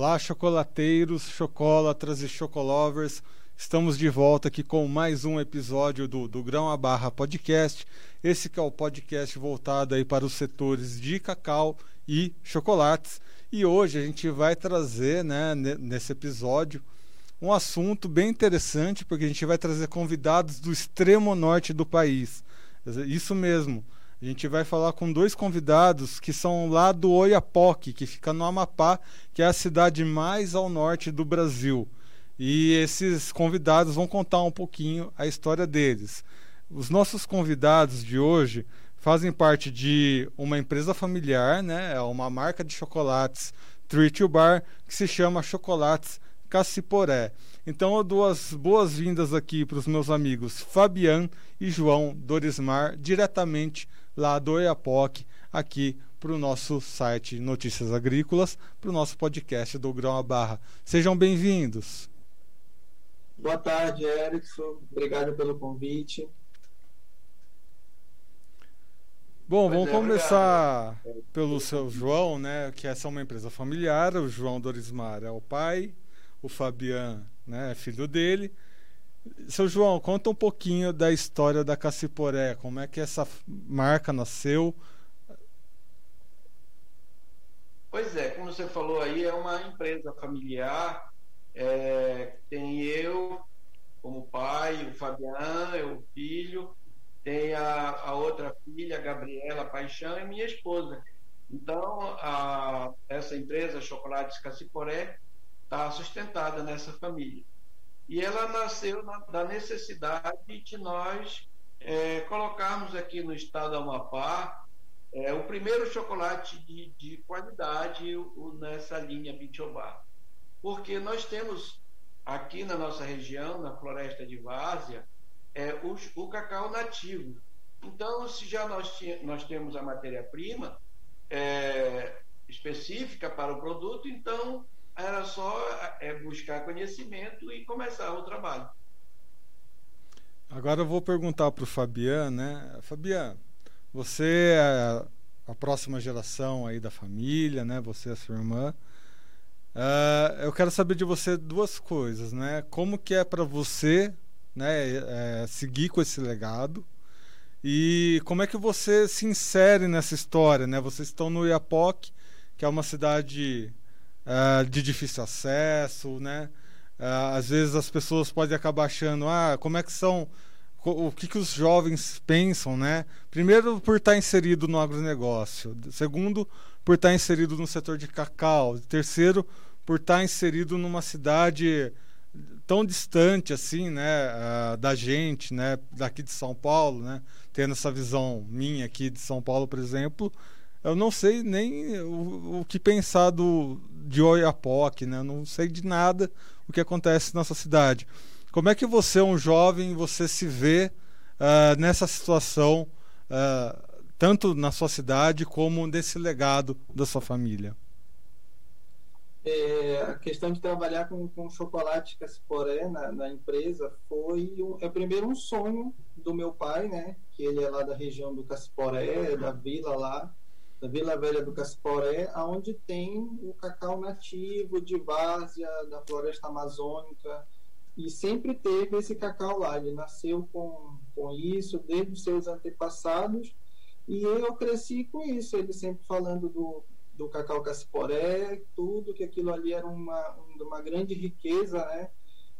Olá, chocolateiros, chocolatras e chocolovers. Estamos de volta aqui com mais um episódio do, do Grão a Barra Podcast. Esse que é o podcast voltado aí para os setores de cacau e chocolates. E hoje a gente vai trazer, né, nesse episódio, um assunto bem interessante, porque a gente vai trazer convidados do extremo norte do país. Isso mesmo. A gente vai falar com dois convidados que são lá do Oiapoque, que fica no Amapá, que é a cidade mais ao norte do Brasil. E esses convidados vão contar um pouquinho a história deles. Os nossos convidados de hoje fazem parte de uma empresa familiar, né? É uma marca de chocolates Treat You Bar que se chama Chocolates Caciporé. Então eu dou as boas-vindas aqui para os meus amigos Fabian e João Dorismar, diretamente lá do EAPOC, aqui para o nosso site Notícias Agrícolas, para o nosso podcast do Grão a Barra. Sejam bem-vindos. Boa tarde, Erickson. Obrigado pelo convite. Bom, vamos é, começar pelo seu João, né? Que essa é uma empresa familiar. O João Dorismar é o pai, o Fabian né, é filho dele. Seu João, conta um pouquinho da história da Caciporé. Como é que essa marca nasceu? Pois é, como você falou aí, é uma empresa familiar. É, tem eu como pai, o Fabiano, eu, filho, tem a, a outra filha, a Gabriela Paixão, e minha esposa. Então, a, essa empresa, Chocolates Caciporé, está sustentada nessa família. E ela nasceu na, da necessidade de nós é, colocarmos aqui no estado do Amapá é, o primeiro chocolate de, de qualidade o, nessa linha Bitiobá. Porque nós temos aqui na nossa região, na floresta de Várzea, é, o, o cacau nativo. Então, se já nós, nós temos a matéria-prima é, específica para o produto, então era só é, buscar conhecimento e começar o trabalho. Agora eu vou perguntar para o Fabiano, né? Fabiano, você é a próxima geração aí da família, né? Você e a sua irmã. Uh, eu quero saber de você duas coisas, né? Como que é para você, né, é, seguir com esse legado e como é que você se insere nessa história, né? Vocês estão no Iapoc, que é uma cidade uh, de difícil acesso, né? Uh, às vezes as pessoas podem acabar achando, ah, como é que são, o que, que os jovens pensam, né? Primeiro, por estar inserido no agronegócio. Segundo, por estar inserido no setor de cacau. Terceiro, por estar inserido numa cidade tão distante assim, né, uh, da gente, né, daqui de São Paulo, né, tendo essa visão minha aqui de São Paulo, por exemplo, eu não sei nem o, o que pensar do, de Oiapoque, né? Eu não sei de nada o que acontece nessa cidade. Como é que você, um jovem, você se vê uh, nessa situação, uh, tanto na sua cidade como nesse legado da sua família? É, a questão de trabalhar com, com chocolate Cassiporé na, na empresa foi é primeiro um sonho do meu pai, né? Que ele é lá da região do Cassiporé, da vila lá da Vila Velha do Casporé, aonde tem o cacau nativo de várzea, da floresta amazônica, e sempre teve esse cacau lá. Ele nasceu com, com isso desde os seus antepassados, e eu cresci com isso, ele sempre falando do, do cacau casporé, tudo, que aquilo ali era uma, uma grande riqueza, né?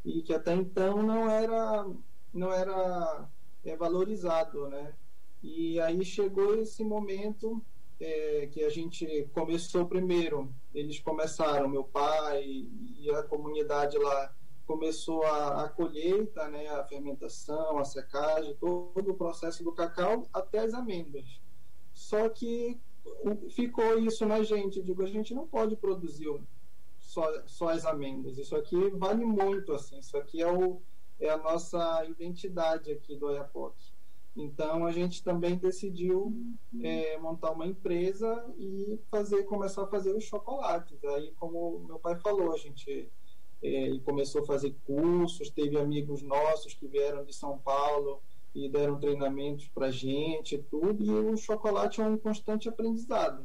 E que até então não era, não era é, valorizado, né? E aí chegou esse momento é, que a gente começou primeiro. Eles começaram, meu pai e a comunidade lá começou a, a colheita, né, a fermentação, a secagem, todo o processo do cacau até as amêndoas. Só que ficou isso na gente. Digo, a gente não pode produzir só, só as amêndoas. Isso aqui vale muito, assim. Isso aqui é, o, é a nossa identidade aqui do Oiapoque. Então a gente também decidiu é, montar uma empresa e fazer, começar a fazer os chocolates. Aí, como meu pai falou, a gente é, começou a fazer cursos, teve amigos nossos que vieram de São Paulo e deram treinamentos para gente, tudo. E o chocolate é um constante aprendizado.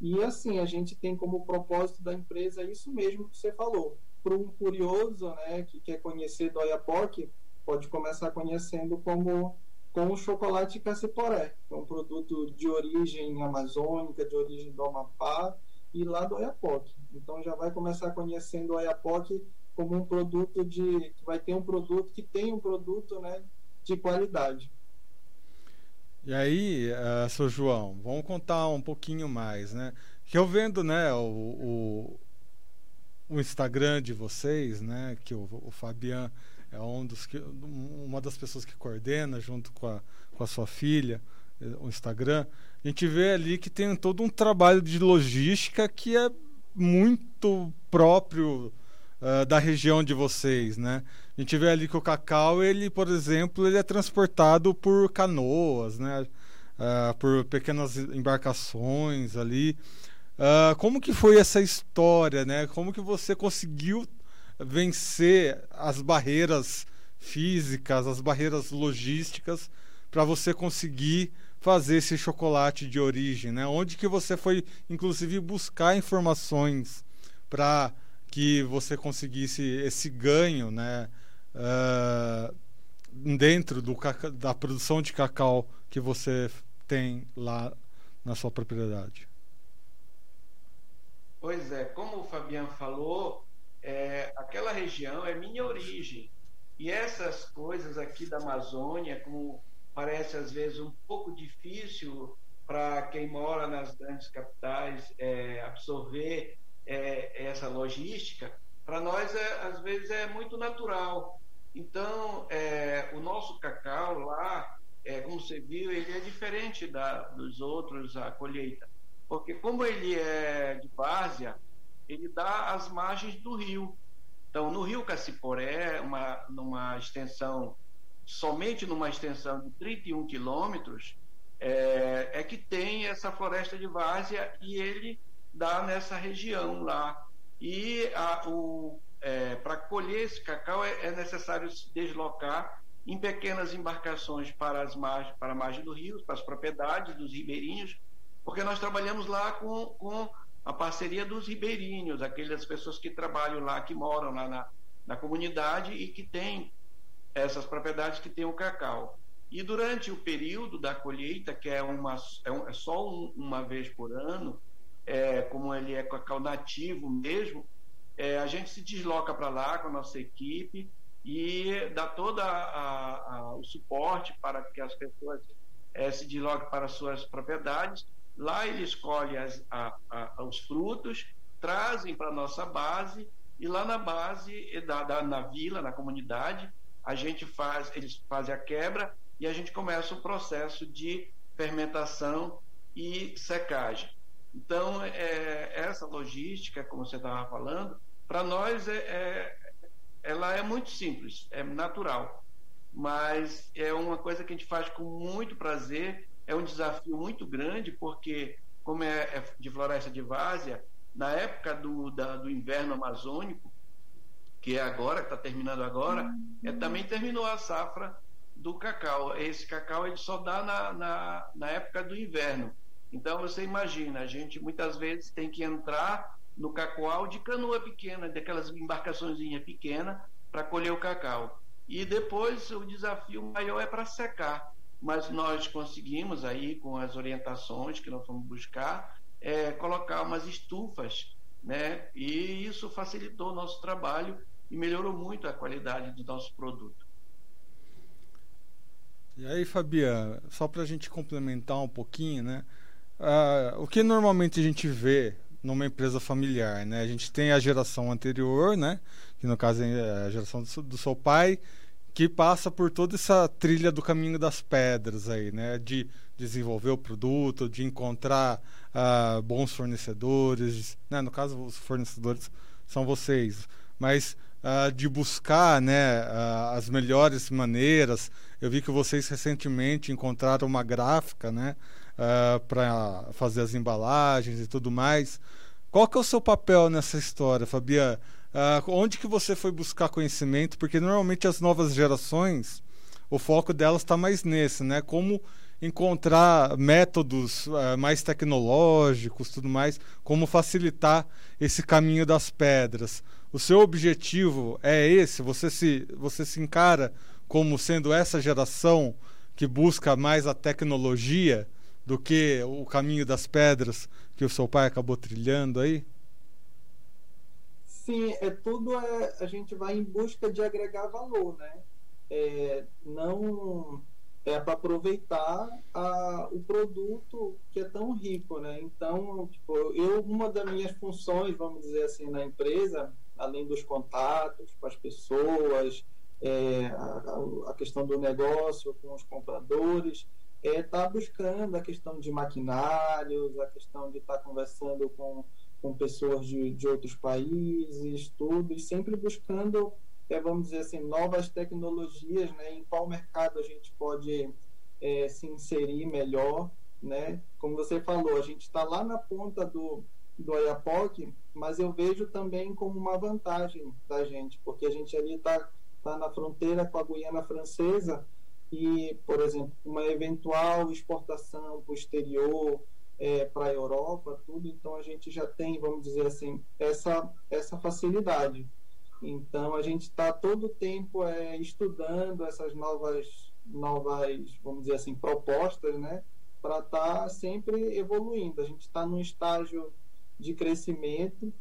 E assim, a gente tem como propósito da empresa isso mesmo que você falou. Para um curioso né, que quer conhecer do Oiapoque, pode começar conhecendo como com o chocolate caciporé, que é um produto de origem amazônica, de origem do Amapá e lá do Oiapoque. Então já vai começar conhecendo o Oiapoque como um produto de vai ter um produto que tem um produto, né, de qualidade. E aí, uh, seu João, vamos contar um pouquinho mais, né? Que eu vendo, né, o, o, o Instagram de vocês, né, que o, o Fabian é um dos que, uma das pessoas que coordena junto com a, com a sua filha eh, o Instagram. A gente vê ali que tem todo um trabalho de logística que é muito próprio uh, da região de vocês, né? A gente vê ali que o cacau, ele, por exemplo, ele é transportado por canoas, né? Uh, por pequenas embarcações ali. Uh, como que foi essa história, né? Como que você conseguiu vencer as barreiras físicas, as barreiras logísticas para você conseguir fazer esse chocolate de origem, né? Onde que você foi, inclusive, buscar informações para que você conseguisse esse ganho, né? Uh, dentro do, da produção de cacau que você tem lá na sua propriedade. Pois é, como o Fabiano falou, é, aquela região é minha origem. E essas coisas aqui da Amazônia, como parece às vezes um pouco difícil para quem mora nas grandes capitais é, absorver é, essa logística, para nós é, às vezes é muito natural. Então, é, o nosso cacau lá, é, como você viu, ele é diferente da, dos outros, a colheita. Porque como ele é de várzea, ele dá às margens do rio. Então, no rio Caciporé, uma, numa extensão, somente numa extensão de 31 quilômetros, é, é, que tem essa floresta de várzea e ele dá nessa região lá. E é, para colher esse cacau é, é, necessário se deslocar em pequenas embarcações para, as margens, para a margem do rio, para as propriedades dos ribeirinhos, porque nós trabalhamos lá com, com a parceria dos ribeirinhos, aquelas pessoas que trabalham lá, que moram lá na, na comunidade e que têm essas propriedades que têm o cacau. E durante o período da colheita, que é, uma, é, um, é só um, uma vez por ano, é, como ele é cacau nativo mesmo, é, a gente se desloca para lá com a nossa equipe e dá todo o suporte para que as pessoas é, se desloquem para suas propriedades Lá ele escolhe as, a, a, os frutos, trazem para a nossa base e lá na base, da, da, na vila, na comunidade, a gente faz, eles fazem a quebra e a gente começa o processo de fermentação e secagem. Então, é, essa logística, como você estava falando, para nós é, é, ela é muito simples, é natural, mas é uma coisa que a gente faz com muito prazer é um desafio muito grande, porque, como é, é de floresta de várzea, na época do, da, do inverno amazônico, que é agora, que está terminando agora, é, também terminou a safra do cacau. Esse cacau ele só dá na, na, na época do inverno. Então você imagina, a gente muitas vezes tem que entrar no cacoal de canoa pequena, daquelas embarcações pequenas, para colher o cacau. E depois o desafio maior é para secar mas nós conseguimos aí com as orientações que nós fomos buscar é, colocar umas estufas, né? E isso facilitou o nosso trabalho e melhorou muito a qualidade do nosso produto. E aí, Fabiana, só para a gente complementar um pouquinho, né? Uh, o que normalmente a gente vê numa empresa familiar, né? A gente tem a geração anterior, né? Que no caso é a geração do seu pai, que passa por toda essa trilha do caminho das pedras aí, né? De desenvolver o produto, de encontrar uh, bons fornecedores, né? No caso, os fornecedores são vocês, mas uh, de buscar, né? Uh, as melhores maneiras. Eu vi que vocês recentemente encontraram uma gráfica, né? para fazer as embalagens e tudo mais. Qual que é o seu papel nessa história, Fabiana? Uh, onde que você foi buscar conhecimento? Porque normalmente as novas gerações, o foco delas está mais nesse, né? Como encontrar métodos uh, mais tecnológicos, tudo mais, como facilitar esse caminho das pedras. O seu objetivo é esse? Você se, você se encara como sendo essa geração que busca mais a tecnologia do que o caminho das pedras que o seu pai acabou trilhando aí? Sim, é tudo é, a gente vai em busca de agregar valor, né? É, não é para aproveitar a, o produto que é tão rico, né? Então, tipo, eu uma das minhas funções, vamos dizer assim, na empresa, além dos contatos com as pessoas, é, a, a, questão do negócio com os compradores, é estar tá buscando a questão de maquinários, a questão de estar tá conversando com, com pessoas de, de outros países, tudo, e sempre buscando é, vamos dizer assim, novas tecnologias, né? Em qual mercado a gente pode é, se inserir melhor, né? Como você falou, a gente está lá na ponta do, do Oiapoque, mas eu vejo também como uma vantagem da gente, porque a gente ali está tá na fronteira com a Guiana Francesa e, por exemplo, uma eventual exportação para o exterior, é, para a Europa, tudo, então a gente já tem, vamos dizer assim, essa, essa facilidade. Então a gente está todo o tempo é, estudando essas novas, novas, vamos dizer assim, propostas, né? Para estar tá sempre evoluindo. A gente está num estágio de crescimento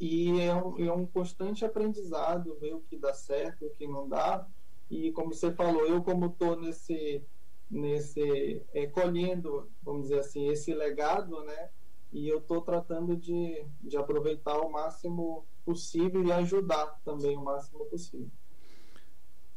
e é um, é um constante aprendizado, ver o que dá certo, o que não dá. E como você falou, eu como estou nesse nesse é, colhendo, vamos dizer assim, esse legado, né? E eu estou tratando de, de aproveitar ao máximo possível e ajudar também o máximo possível.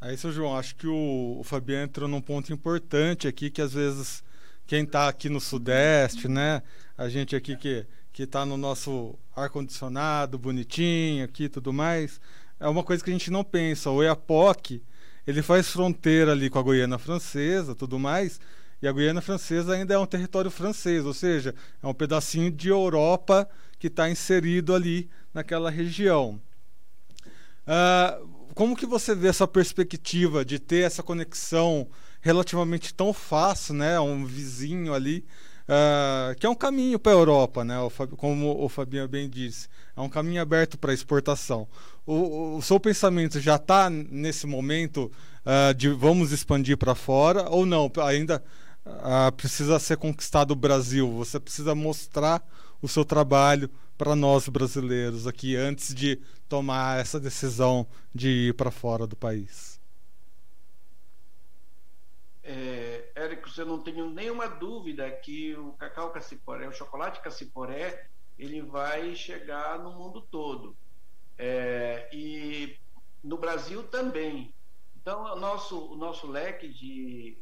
É isso, João. Acho que o, o Fabiano entrou num ponto importante aqui, que às vezes quem está aqui no Sudeste, né? A gente aqui que que está no nosso ar condicionado, bonitinho aqui, tudo mais, é uma coisa que a gente não pensa. O Eapoc, ele faz fronteira ali com a Guiana Francesa, tudo mais, e a Guiana Francesa ainda é um território francês, ou seja, é um pedacinho de Europa que está inserido ali naquela região. Uh, como que você vê essa perspectiva de ter essa conexão relativamente tão fácil, né? Um vizinho ali, uh, que é um caminho para a Europa, né? Como o Fabinho bem disse, é um caminho aberto para exportação. O, o, seu pensamento já está nesse momento uh, de vamos expandir para fora ou não? Ainda precisa ser conquistado o Brasil. Você precisa mostrar o seu trabalho para nós brasileiros aqui antes de tomar essa decisão de ir para fora do país? É, Érico, eu não tenho nenhuma dúvida que o cacau caciporé, o chocolate caciporé, ele vai chegar no mundo todo. É, e no Brasil também. Então, o nosso, o nosso leque de,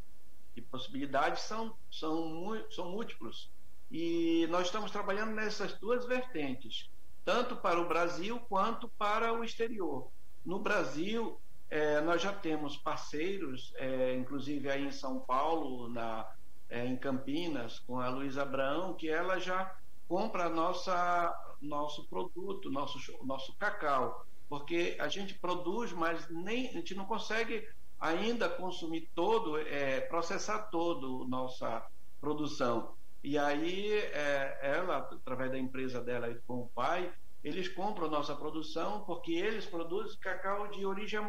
de possibilidades são, são, são múltiplos. E nós estamos trabalhando nessas duas vertentes, tanto para o Brasil quanto para o exterior. No Brasil, é, nós já temos parceiros, é, inclusive aí em São Paulo, na, é, em Campinas, com a Luísa Abraão, que ela já compra nossa, nosso produto, nosso, nosso cacau. Porque a gente produz, mas nem, a gente não consegue ainda consumir todo, é, processar todo a nossa produção. E aí é, ela, através da empresa dela com o pai, eles compram nossa produção porque eles produzem cacau de origem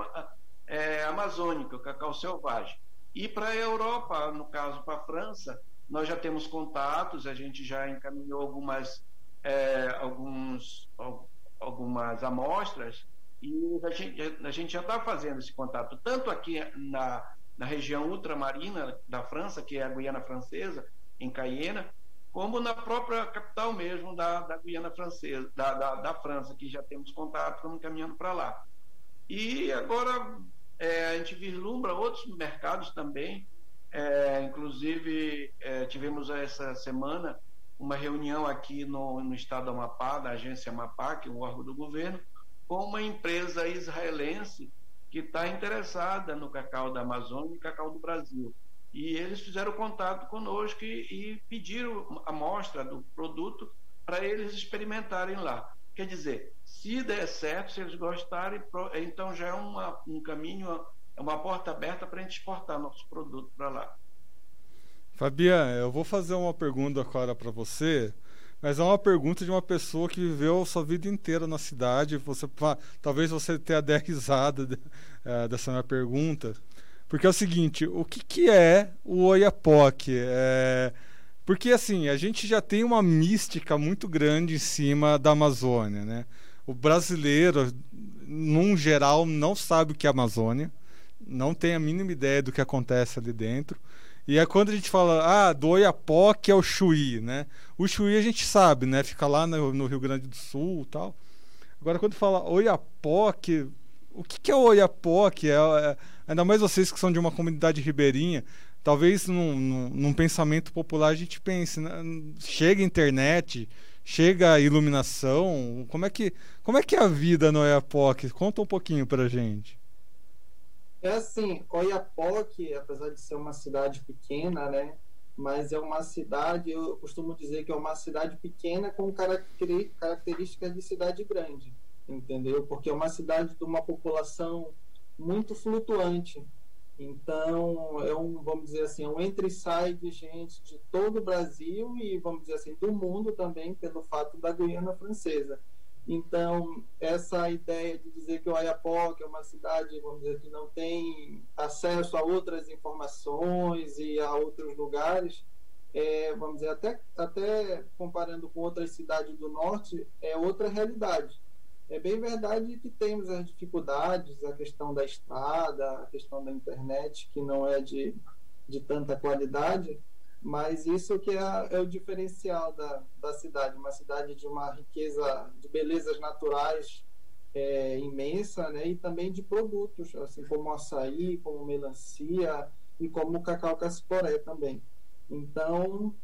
é, amazônica, cacau selvagem. E para a Europa, no caso para a França, nós já temos contatos, a gente já encaminhou algumas, é, alguns, algumas amostras e a gente, a gente já está fazendo esse contato, tanto aqui na, na região ultramarina da França, que é a Guiana Francesa, em Cayena, como na própria capital mesmo da, da Guiana Francesa, da, da, da França, que já temos contato, estamos caminhando para lá. E agora é, a gente vislumbra outros mercados também, é, inclusive é, tivemos essa semana uma reunião aqui no, no estado do Amapá, da agência Amapá, que é um órgão do governo, com uma empresa israelense que está interessada no cacau da Amazônia e cacau do Brasil. E eles fizeram contato conosco e, e pediram a amostra do produto para eles experimentarem lá. Quer dizer, se der certo, se eles gostarem, então já é uma, um caminho, é uma porta aberta para a gente exportar nosso produto para lá. Fabiana, eu vou fazer uma pergunta agora para você, mas é uma pergunta de uma pessoa que viveu sua vida inteira na cidade. Você, talvez você tenha até risada é, dessa minha pergunta, porque é o seguinte: o que, que é o Oiapoque? É, porque assim, a gente já tem uma mística muito grande em cima da Amazônia, né? O brasileiro, num geral, não sabe o que é Amazônia, não tem a mínima ideia do que acontece ali dentro. E é quando a gente fala, ah, do Oiapoque é o Chuí, né? O Chuí a gente sabe, né? Fica lá no, no Rio Grande do Sul tal. Agora, quando fala Oiapoque, o que, que é o Oiapoque? É, é, ainda mais vocês que são de uma comunidade ribeirinha, talvez num, num, num pensamento popular a gente pense, né? chega internet, chega iluminação, como é que, como é, que é a vida no Oiapoque? Conta um pouquinho pra gente. É assim, Oiapoque, apesar de ser uma cidade pequena, né? Mas é uma cidade, eu costumo dizer que é uma cidade pequena com características de cidade grande, entendeu? Porque é uma cidade de uma população muito flutuante. Então, é um, vamos dizer assim, é um entre e sai de gente de todo o Brasil e, vamos dizer assim, do mundo também, pelo fato da Guiana Francesa. Então, essa ideia de dizer que o Oiapoque é uma cidade, vamos dizer, que não tem acesso a outras informações e a outros lugares, é, vamos dizer, até, até comparando com outras cidades do norte, é outra realidade. É bem verdade que temos as dificuldades, a questão da estrada, a questão da internet, que não é de, de tanta qualidade, mas isso que é, é, o diferencial da, da cidade, uma cidade de uma riqueza de belezas naturais é, imensa, né? E também de produtos, assim como açaí, como melancia e como cacau cassiporé também. Então,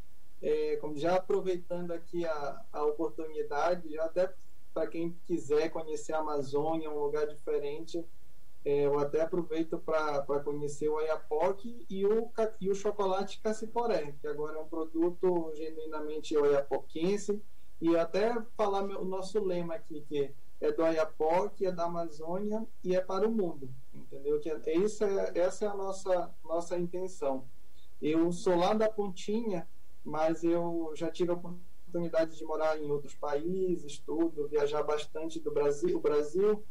é, como já aproveitando aqui a, a oportunidade, já até para quem quiser conhecer a Amazônia, um lugar diferente, é, eu até aproveito para conhecer o Oiapoque e o, e o chocolate Caciporé, que agora é um produto genuinamente oiapoquense. E até falar meu, o nosso lema aqui, que é do Oiapoque, é da Amazônia e é para o mundo. Entendeu? Que é, essa, é, essa é a nossa, nossa intenção. Eu sou lá da Pontinha, mas eu já tive a oportunidade de morar em outros países, tudo, viajar bastante do Brasil, o Brasil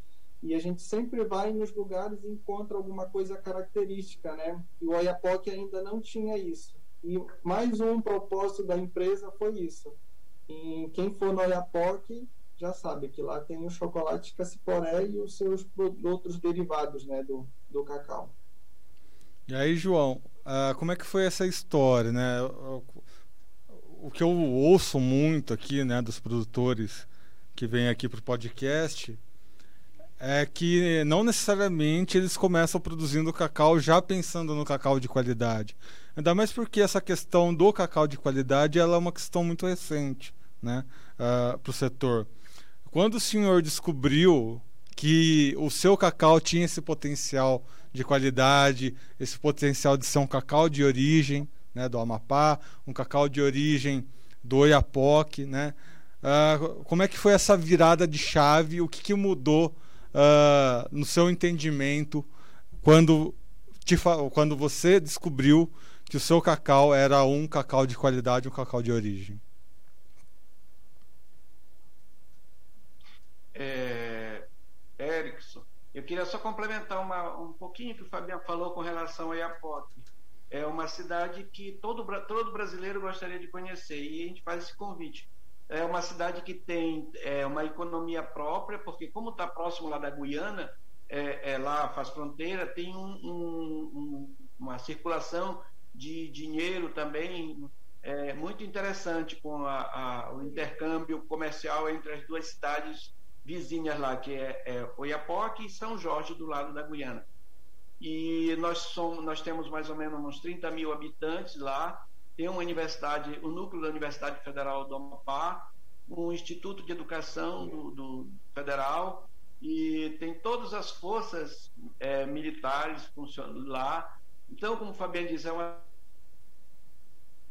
e a gente sempre vai nos lugares e encontra alguma coisa característica, né? E o Oiapoque ainda não tinha isso. E mais um propósito da empresa foi isso. E quem for no Oiapoque já sabe que lá tem o chocolate caciporé e os seus outros derivados, né, do, do cacau. E aí, João, uh, como é que foi essa história, né? O que eu ouço muito aqui, né, dos produtores que vêm aqui para o podcast é que não necessariamente eles começam produzindo cacau já pensando no cacau de qualidade. Ainda mais porque essa questão do cacau de qualidade ela é uma questão muito recente né, uh, ah, para o setor. Quando o senhor descobriu que o seu cacau tinha esse potencial de qualidade, esse potencial de ser um cacau de origem né, do Amapá, um cacau de origem do Oiapoque, né? Uh, como é que foi essa virada de chave? O que, que mudou uh, no seu entendimento quando, te, quando você descobriu que o seu cacau era um cacau de qualidade, um cacau de origem? É, Erickson, eu queria só complementar uma, um pouquinho que o Fabiano falou com relação a Iapoque. É uma cidade que todo, todo brasileiro gostaria de conhecer e a gente faz esse convite é uma cidade que tem é, uma economia própria, porque como está próximo lá da Guiana, é, é, lá faz fronteira, tem um, um, uma circulação de dinheiro também é, muito interessante com a, a, o intercâmbio comercial entre as duas cidades vizinhas lá, que é, é Oiapoque e São Jorge, do lado da Guiana. E nós, somos, nós temos mais ou menos uns 30 mil habitantes lá, tem uma universidade, o núcleo da Universidade Federal do Amapá, um Instituto de Educação do, do Federal, e tem todas as forças é, militares funcionando lá. Então, como o Fabiano diz, é uma...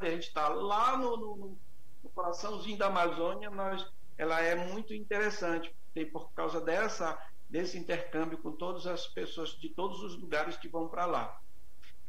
a gente está lá no, no, no, coraçãozinho da Amazônia, nós, ela é muito interessante, tem por causa dessa desse intercâmbio com todas as pessoas de todos os lugares que vão para lá.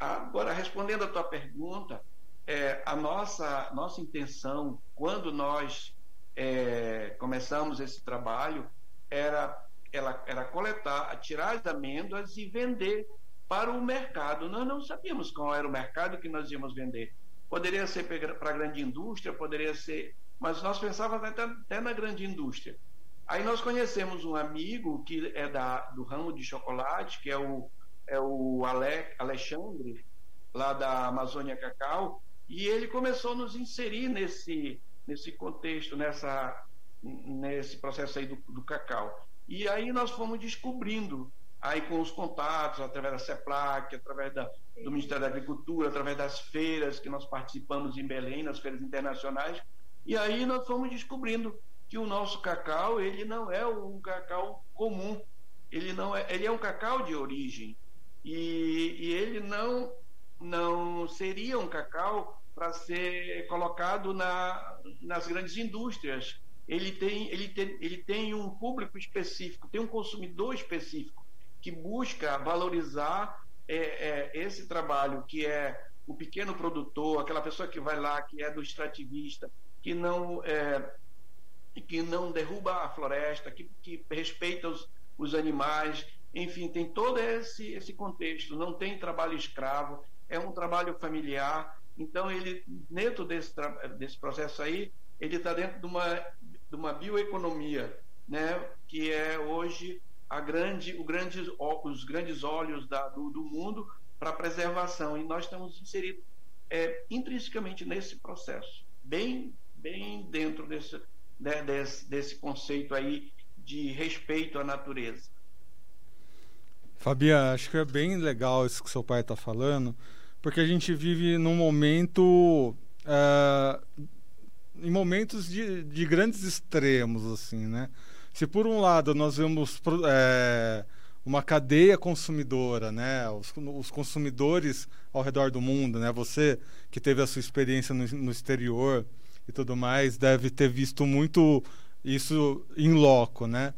Agora, respondendo a tua pergunta, é, a nossa, nossa intenção, quando nós é, começamos esse trabalho, era, ela, era coletar, tirar as amêndoas e vender para o mercado. Nós não sabíamos qual era o mercado que nós íamos vender. Poderia ser para a grande indústria, poderia ser. Mas nós pensávamos até, até na grande indústria. Aí nós conhecemos um amigo que é da, do ramo de chocolate, que é o, é o Ale, Alexandre, lá da Amazônia Cacau, e ele começou a nos inserir nesse, nesse contexto, nessa, nesse processo aí do, do cacau. E aí nós fomos descobrindo, aí com os contatos, através da CEPLAC, através da, do Ministério da Agricultura, através das feiras que nós participamos em Belém, nas feiras internacionais, e aí nós fomos descobrindo que o nosso cacau, ele não é um cacau comum, ele não é, ele é um cacau de origem, e, e ele não não seria um cacau para ser colocado na, nas grandes indústrias. Ele tem, ele, tem, ele tem um público específico, tem um consumidor específico que busca valorizar é, é, esse trabalho que é o pequeno produtor, aquela pessoa que vai lá, que é do extrativista, que não, é, que não derruba a floresta, que, que respeita os, os animais, enfim, tem todo esse, esse contexto. Não tem trabalho escravo, é um trabalho familiar. Então, ele, dentro desse, desse processo aí, ele está dentro de uma, de uma bioeconomia, né, que é hoje a grande, o grande, os grandes olhos da, do, do mundo para preservação. E nós estamos inseridos é, intrinsecamente nesse processo, bem, bem dentro desse, né, desse, desse conceito aí de respeito à natureza. Fabiana, acho que é bem legal isso que seu pai está falando, porque a gente vive num momento. Uh, em momentos de, de grandes extremos, assim, né? Se por um lado nós vemos é, uma cadeia consumidora, né? Os, os, consumidores ao redor do mundo, né? Você que teve a sua experiência no, no exterior e tudo mais, deve ter visto muito isso em loco, né?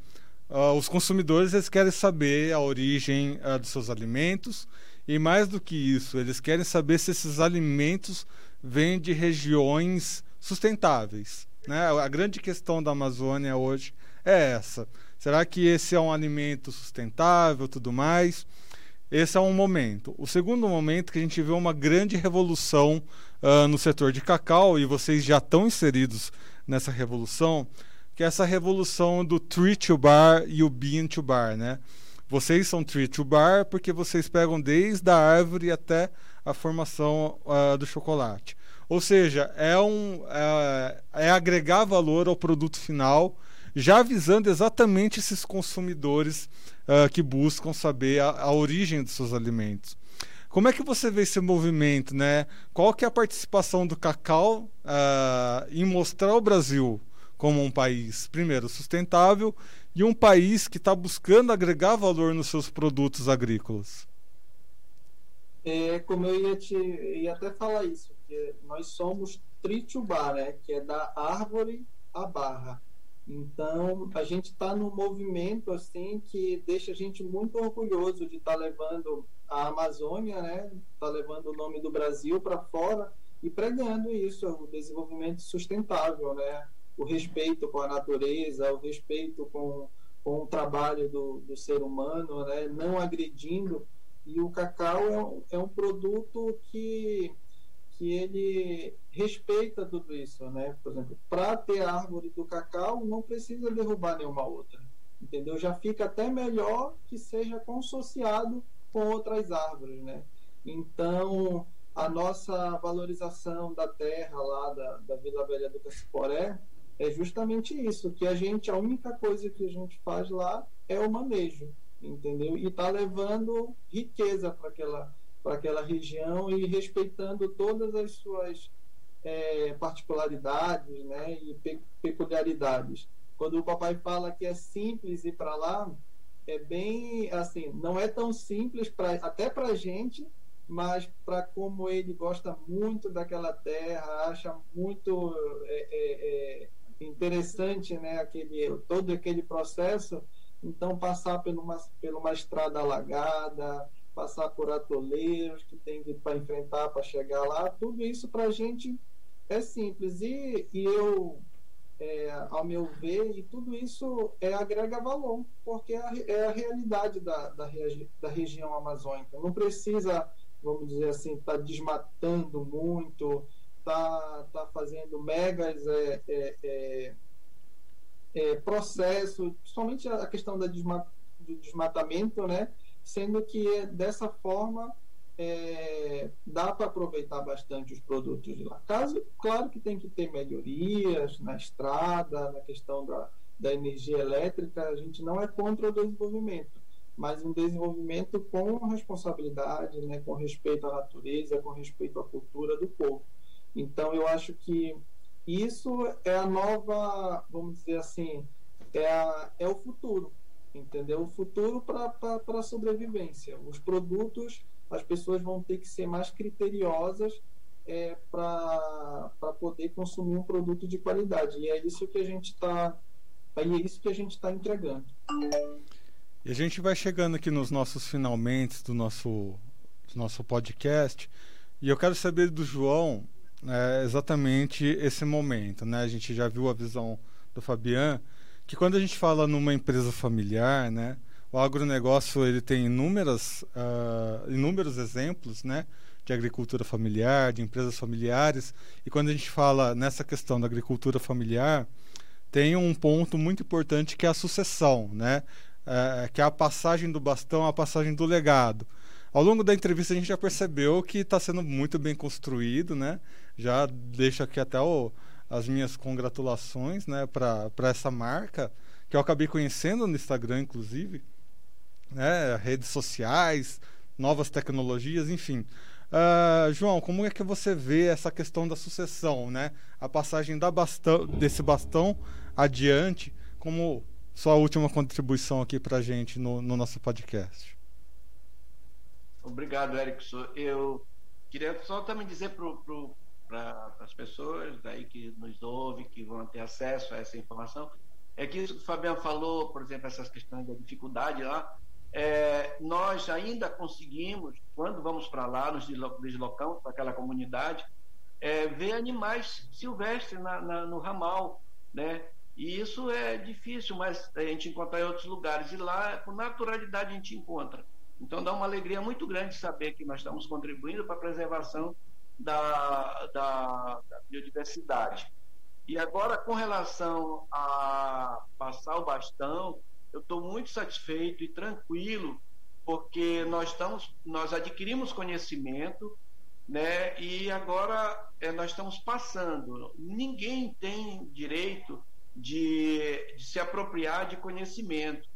Uh, os consumidores eles querem saber a origem uh, dos seus alimentos e mais do que isso, eles querem saber se esses alimentos vêm de regiões sustentáveis. Né? A grande questão da Amazônia hoje é essa. Será que esse é um alimento sustentável, tudo mais? Esse é um momento. O segundo momento que a gente vê uma grande revolução uh, no setor de cacau e vocês já estão inseridos nessa revolução que é essa revolução do tree to bar e o bean to bar, né? Vocês são tree to bar porque vocês pegam desde a árvore até a formação uh, do chocolate. Ou seja, é, um, é, é agregar valor ao produto final, já visando exatamente esses consumidores uh, que buscam saber a, a origem dos seus alimentos. Como é que você vê esse movimento, né? Qual que é a participação do cacau uh, em mostrar o Brasil como um país, primeiro, sustentável e um país que está buscando agregar valor nos seus produtos agrícolas? É, como eu ia, te, ia até falar isso, que nós somos tritubar, né, que é da árvore à barra. Então, a gente está num movimento assim que deixa a gente muito orgulhoso de estar tá levando a Amazônia, né, tá levando o nome do Brasil para fora e pregando isso, o desenvolvimento sustentável, né? o respeito com a natureza, o respeito com, com o trabalho do, do ser humano, né? não agredindo. E o cacau é um, é um produto que, que ele respeita tudo isso. Né? Por exemplo, para ter a árvore do cacau, não precisa derrubar nenhuma outra. Entendeu? Já fica até melhor que seja consociado com outras árvores. Né? Então, a nossa valorização da terra lá da, da Vila Velha do Caciporé é justamente isso, que a gente, a única coisa que a gente faz lá é o manejo, entendeu? E está levando riqueza para aquela, aquela região e respeitando todas as suas é, particularidades né, e pe peculiaridades. Quando o papai fala que é simples ir para lá, é bem assim, não é tão simples pra, até para a gente, mas para como ele gosta muito daquela terra, acha muito é, é, é interessante, né, aquele, todo aquele processo. Então, passar por uma, por uma estrada alagada, passar por atoleiros, que tem para enfrentar para chegar lá. Tudo isso para a gente é simples. E, e eu, é, ao meu ver, e tudo isso é, agrega valor, porque é a, é a realidade da, da, da região amazônica. Não precisa, vamos dizer assim, estar tá desmatando muito, tá, tá fazendo megas é, é, é, é processo, principalmente a questão da desma, do desmatamento, né? Sendo que dessa forma é, dá para aproveitar bastante os produtos de lá. Caso, claro que tem que ter melhorias na estrada, na questão da, da energia elétrica, a gente não é contra o desenvolvimento, mas um desenvolvimento com responsabilidade, né, com respeito à natureza, com respeito à cultura do povo. Então, eu acho que isso é a nova, vamos dizer assim, é, a, é o futuro entendeu? O futuro para a sobrevivência. Os produtos, as pessoas vão ter que ser mais criteriosas é, para poder consumir um produto de qualidade. E é isso que a gente está é isso que a gente está entregando. E a gente vai chegando aqui nos nossos finalmente do nosso, do nosso podcast. E eu quero saber do João é, exatamente esse momento. Né? A gente já viu a visão do Fabian que quando a gente fala numa empresa familiar, né, o agronegócio ele tem inúmeras, uh, inúmeros exemplos, né, de agricultura familiar, de empresas familiares. E quando a gente fala nessa questão da agricultura familiar, tem um ponto muito importante que é a sucessão, né, uh, que é a passagem do bastão, a passagem do legado. Ao longo da entrevista a gente já percebeu que está sendo muito bem construído, né? Já deixa aqui até o, as minhas congratulações né, para essa marca, que eu acabei conhecendo no Instagram, inclusive, né, redes sociais, novas tecnologias, enfim. Uh, João, como é que você vê essa questão da sucessão, né? A passagem da bastão, desse bastão adiante, como sua última contribuição aqui para gente no, no, nosso podcast. Obrigado, Erickson. Eu queria só também dizer para o para as pessoas daí que nos ouvem, que vão ter acesso a essa informação, é que isso que o Fabiano falou, por exemplo, essas questões da dificuldade lá, é, nós ainda conseguimos, quando vamos para lá, nos deslocamos para aquela comunidade, é, ver animais silvestres na, na, no ramal, né? E isso é difícil, mas a gente encontra em outros lugares. E lá, com naturalidade, a gente encontra. Então, dá uma alegria muito grande saber que nós estamos contribuindo para a preservação da, da, da biodiversidade. E agora, com relação a passar o bastão, eu estou muito satisfeito e tranquilo, porque nós, estamos, nós adquirimos conhecimento, né? E agora é, nós estamos passando. Ninguém tem direito de, de, se apropriar de conhecimento.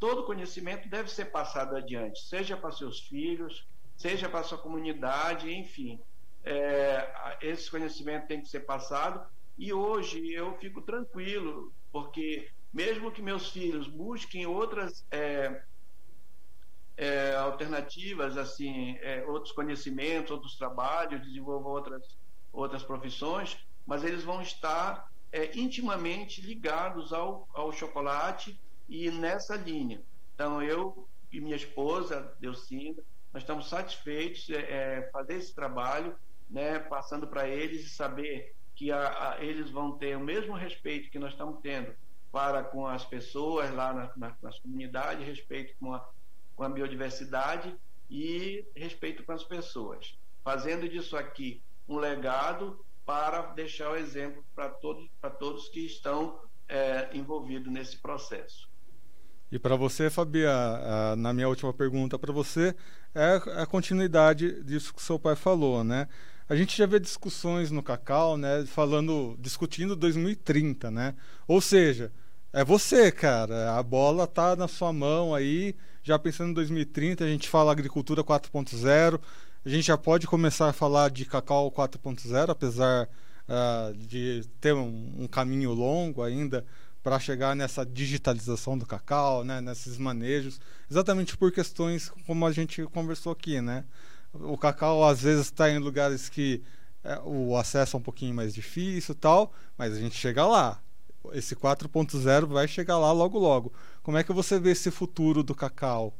Todo conhecimento deve ser passado adiante, seja para seus filhos, seja para sua comunidade, enfim é, esse conhecimento tem que ser passado. E hoje eu fico tranquilo, porque mesmo que meus filhos busquem outras é, é, alternativas, assim, é, outros conhecimentos, outros trabalhos, desenvolvam outras, outras profissões, mas eles vão estar é, intimamente ligados ao, ao chocolate e nessa linha. Então eu e minha esposa, Delcinda, nós estamos satisfeitos de é, fazer esse trabalho né, passando para eles e saber que a, a, eles vão ter o mesmo respeito que nós estamos tendo para com as pessoas lá na, na, nas comunidades, respeito com a, com a biodiversidade e respeito com as pessoas. Fazendo disso aqui um legado para deixar o exemplo para todos, para todos que estão é, envolvidos nesse processo. E para você, Fabia, na minha última pergunta para você, é a continuidade disso que seu pai falou, né? A gente já vê discussões no Cacau, né, falando, discutindo 2030, né? Ou seja, é você, cara, a bola tá na sua mão aí, já pensando em 2030, a gente fala agricultura 4.0, a gente já pode começar a falar de Cacau 4.0, apesar uh, de ter um, um caminho longo ainda para chegar nessa digitalização do cacau, né, nesses manejos, exatamente por questões como a gente conversou aqui, né? O cacau às vezes está em lugares que é, o acesso é um pouquinho mais difícil tal, mas a gente chega lá. Esse 4.0 vai chegar lá logo logo. Como é que você vê esse futuro do cacau?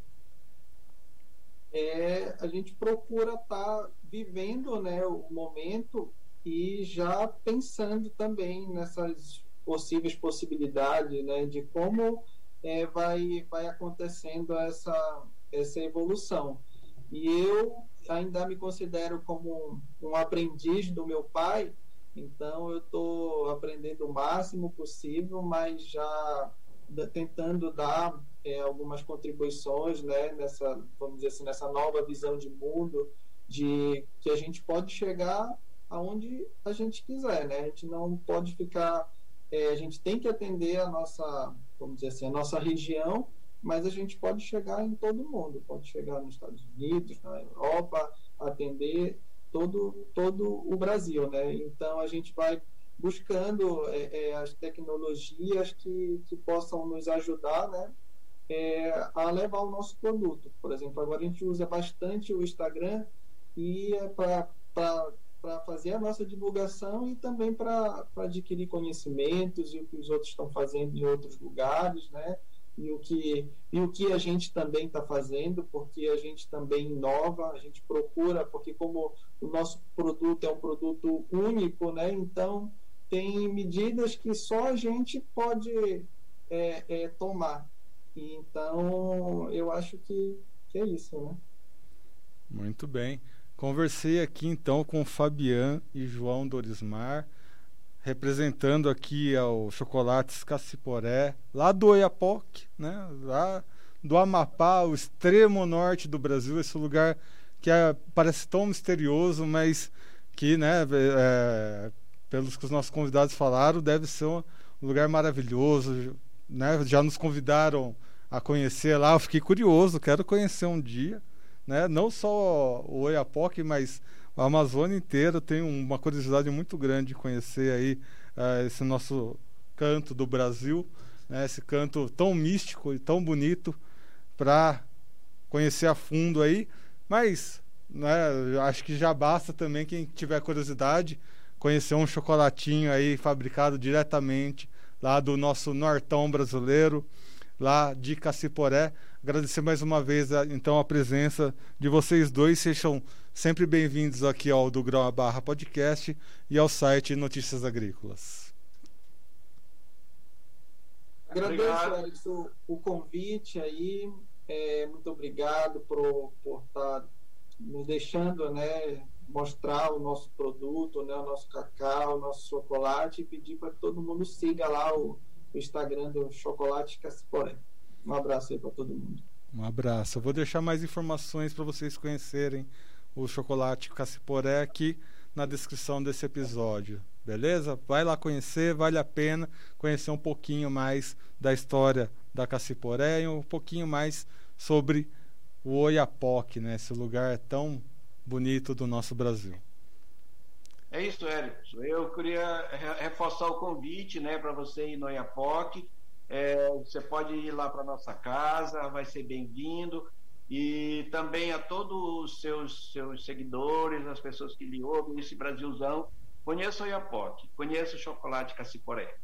é, a gente procura estar tá vivendo né, o momento e já pensando também nessas possíveis possibilidades né, de como é, vai, vai acontecendo essa, essa evolução. E eu ainda me considero como um, aprendiz do meu pai, então eu estou aprendendo o máximo possível, mas já tentando dar é, algumas contribuições né, nessa, vamos dizer assim, nessa nova visão de mundo, de que a gente pode chegar aonde a gente quiser, né? A gente não pode ficar, é, a gente tem que atender a nossa, vamos dizer assim, a nossa região, mas a gente pode chegar em todo mundo, pode chegar nos Estados Unidos, na Europa, atender todo todo o Brasil, né? Então a gente vai buscando é, é, as tecnologias que, que possam nos ajudar, né? É, a levar o nosso produto. Por exemplo, agora a gente usa bastante o Instagram e é para fazer a nossa divulgação e também para adquirir conhecimentos e o que os outros estão fazendo em outros lugares, né? E o que, e o que a gente também está fazendo, porque a gente também inova, a gente procura, porque como o nosso produto é um produto único, né? Então tem medidas que só a gente pode é, é, tomar. E, então eu acho que, que é isso, né? Muito bem. Conversei aqui então com Fabian e João Dorismar, representando aqui ao Chocolates Caciporé, lá do Oiapoque, né? lá do Amapá, o extremo norte do Brasil, esse lugar que é, parece tão misterioso, mas que, né, é, pelos que os nossos convidados falaram, deve ser um lugar maravilhoso. Né? Já nos convidaram a conhecer lá, eu fiquei curioso, quero conhecer um dia né? Não só o Oiapoque, mas a Amazônia inteira. Tenho uma curiosidade muito grande de conhecer aí uh, esse nosso canto do Brasil, né? Esse canto tão místico e tão bonito para conhecer a fundo aí. Mas, né? Acho que já basta também quem tiver curiosidade conhecer um chocolatinho aí fabricado diretamente lá do nosso nortão brasileiro, lá de Caciporé. Agradecer mais uma vez então a presença de vocês dois. Sejam sempre bem-vindos aqui ao do Grão Barra Podcast e ao site Notícias Agrícolas. Agradeço, Alisson, o convite aí. É, muito obrigado por, por estar tá nos deixando né, mostrar o nosso produto, né, o nosso cacau, o nosso chocolate e pedir para que todo mundo siga lá o, o Instagram do Chocolate Caciporé. Um abraço aí para todo mundo. Um abraço. Eu vou deixar mais informações para vocês conhecerem o chocolate Caciporé aqui na descrição desse episódio. Beleza? Vai lá conhecer, vale a pena conhecer um pouquinho mais da história da Caciporé e um pouquinho mais sobre o Oiapoque, né? Esse lugar tão bonito do nosso Brasil. É isso, Érico. Eu queria reforçar o convite né, para você ir no Oiapoque é, você pode ir lá para nossa casa, vai ser bem-vindo. E também a todos os seus, seus seguidores, as pessoas que lhe ouvem, esse Brasilzão, conheça o Iapoque, conheça o chocolate Caciporé.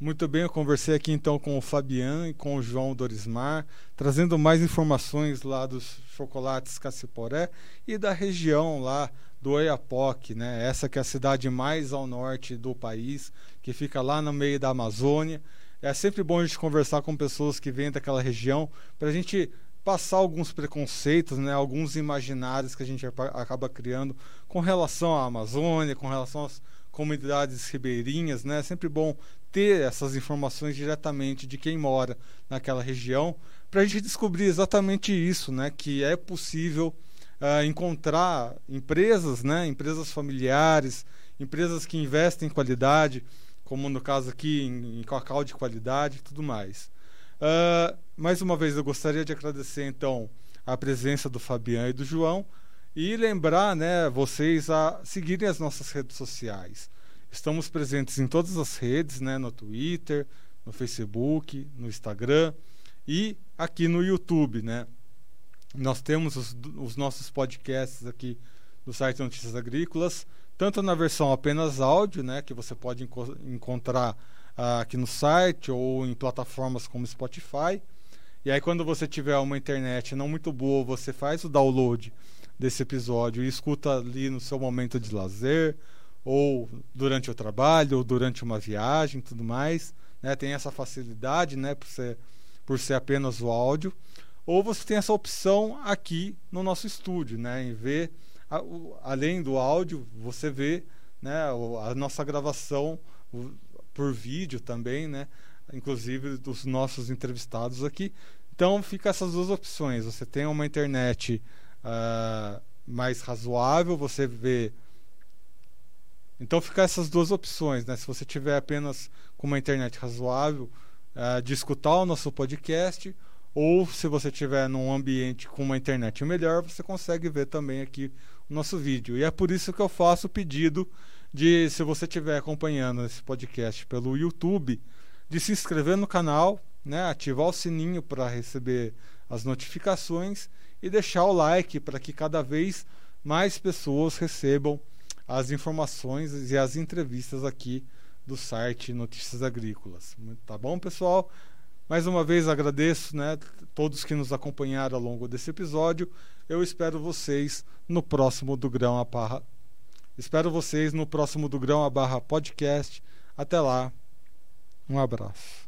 Muito bem, eu conversei aqui então com o Fabian e com o João Dorismar, trazendo mais informações lá dos chocolates Caciporé e da região lá do Oiapoque, né? Essa que é a cidade mais ao norte do país, que fica lá no meio da Amazônia é sempre bom a gente conversar com pessoas que vêm daquela região para a gente passar alguns preconceitos, né, alguns imaginários que a gente acaba criando com relação à Amazônia, com relação às comunidades ribeirinhas, né? É sempre bom ter essas informações diretamente de quem mora naquela região para a gente descobrir exatamente isso, né? Que é possível uh, encontrar empresas, né? Empresas familiares, empresas que investem em qualidade, como no caso aqui em, em cacau de qualidade e tudo mais. Uh, mais uma vez eu gostaria de agradecer então a presença do Fabiano e do João e lembrar né, vocês a seguirem as nossas redes sociais. Estamos presentes em todas as redes, né, no Twitter, no Facebook, no Instagram e aqui no YouTube. Né? Nós temos os, os nossos podcasts aqui no site Notícias Agrícolas tanto na versão apenas áudio, né, que você pode enco encontrar uh, aqui no site ou em plataformas como Spotify. E aí, quando você tiver uma internet não muito boa, você faz o download desse episódio e escuta ali no seu momento de lazer, ou durante o trabalho, ou durante uma viagem tudo mais. Né? Tem essa facilidade né? por, ser, por ser apenas o áudio. Ou você tem essa opção aqui no nosso estúdio, né? em ver, a, o, além do áudio, você vê né? a nossa gravação por vídeo também, né? inclusive dos nossos entrevistados aqui. Então fica essas duas opções. Você tem uma internet uh, mais razoável, você vê. Então fica essas duas opções, né? Se você tiver apenas com uma internet razoável uh, de escutar o nosso podcast, ou se você tiver num ambiente com uma internet melhor, você consegue ver também aqui o nosso vídeo. E é por isso que eu faço o pedido de, se você estiver acompanhando esse podcast pelo YouTube, de se inscrever no canal, né, ativar o sininho para receber as notificações e deixar o like para que cada vez mais pessoas recebam as informações e as entrevistas aqui do site Notícias Agrícolas. Tá bom, pessoal? Mais uma vez agradeço, né, todos que nos acompanharam ao longo desse episódio. Eu espero vocês no próximo do Grão a Barra. Espero vocês no próximo do Grão a Barra podcast. Até lá. Um abraço.